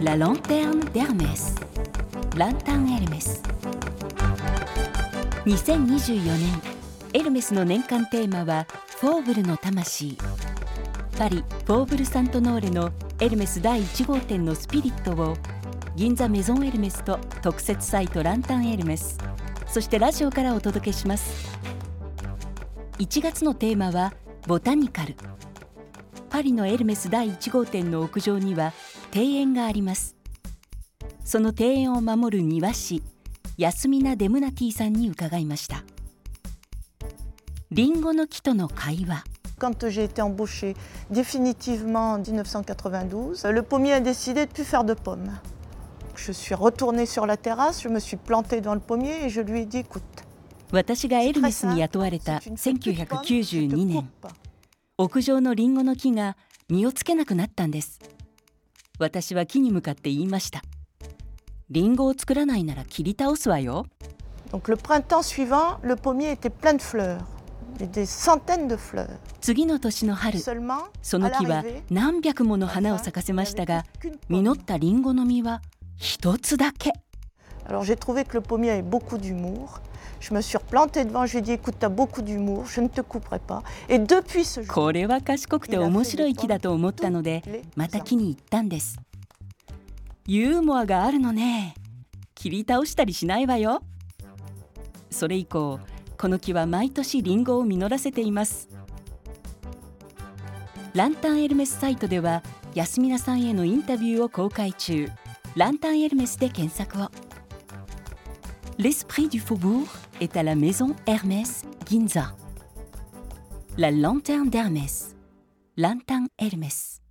La lanterne d'Hermès. ランタンエルメス2024年エルメスの年間テーマはフォーブルの魂.パリ・フォーブル・サントノーレのエルメス第1号店のスピリットを銀座メゾンエルメスと特設サイトランタンエルメスそしてラジオからお届けします。1月のテーマはボタニカル。パリのエルメス第1号店の屋上には庭園がありますその庭園を守る庭師ヤスミナ・デムナティさんに伺いましたリンゴの木との会話 Quand j'ai été embauchée définitivement en 1992, le pommier a décidé de ne plus faire de pommes. Je suis retournée sur la terrasse, je me suis plantée dans le pommier et je lui ai dit écoute, 私がエルメスに雇われた1992年屋上のリンゴの木が実をつけなくなったんです。私は木に向かって言いました。リンゴを作らないなら切り倒すわよ。次の年の春、その木は何百もの花を咲かせましたが、実ったリンゴの実は一つだけ。Alors j'ai trouvé que le pommier avait beaucoup d'humour. Je me suis replantée devant, je lui ai dit écoute, tu as beaucoup d'humour, je ne te couperai pas. Et depuis ce jour, これは賢くて面白い木だと思ったのでまた木に行ったんですユーモアがあるのね切り倒したりしないわよそれ以降この木は毎年リンゴを実らせていますランタンエルメスサイトではヤスミナさんへのインタビューを公開中ランタンエルメスで検索を l'esprit du faubourg est à la maison Hermès Ginza. La lanterne d'Hermès. Lanterne Hermès.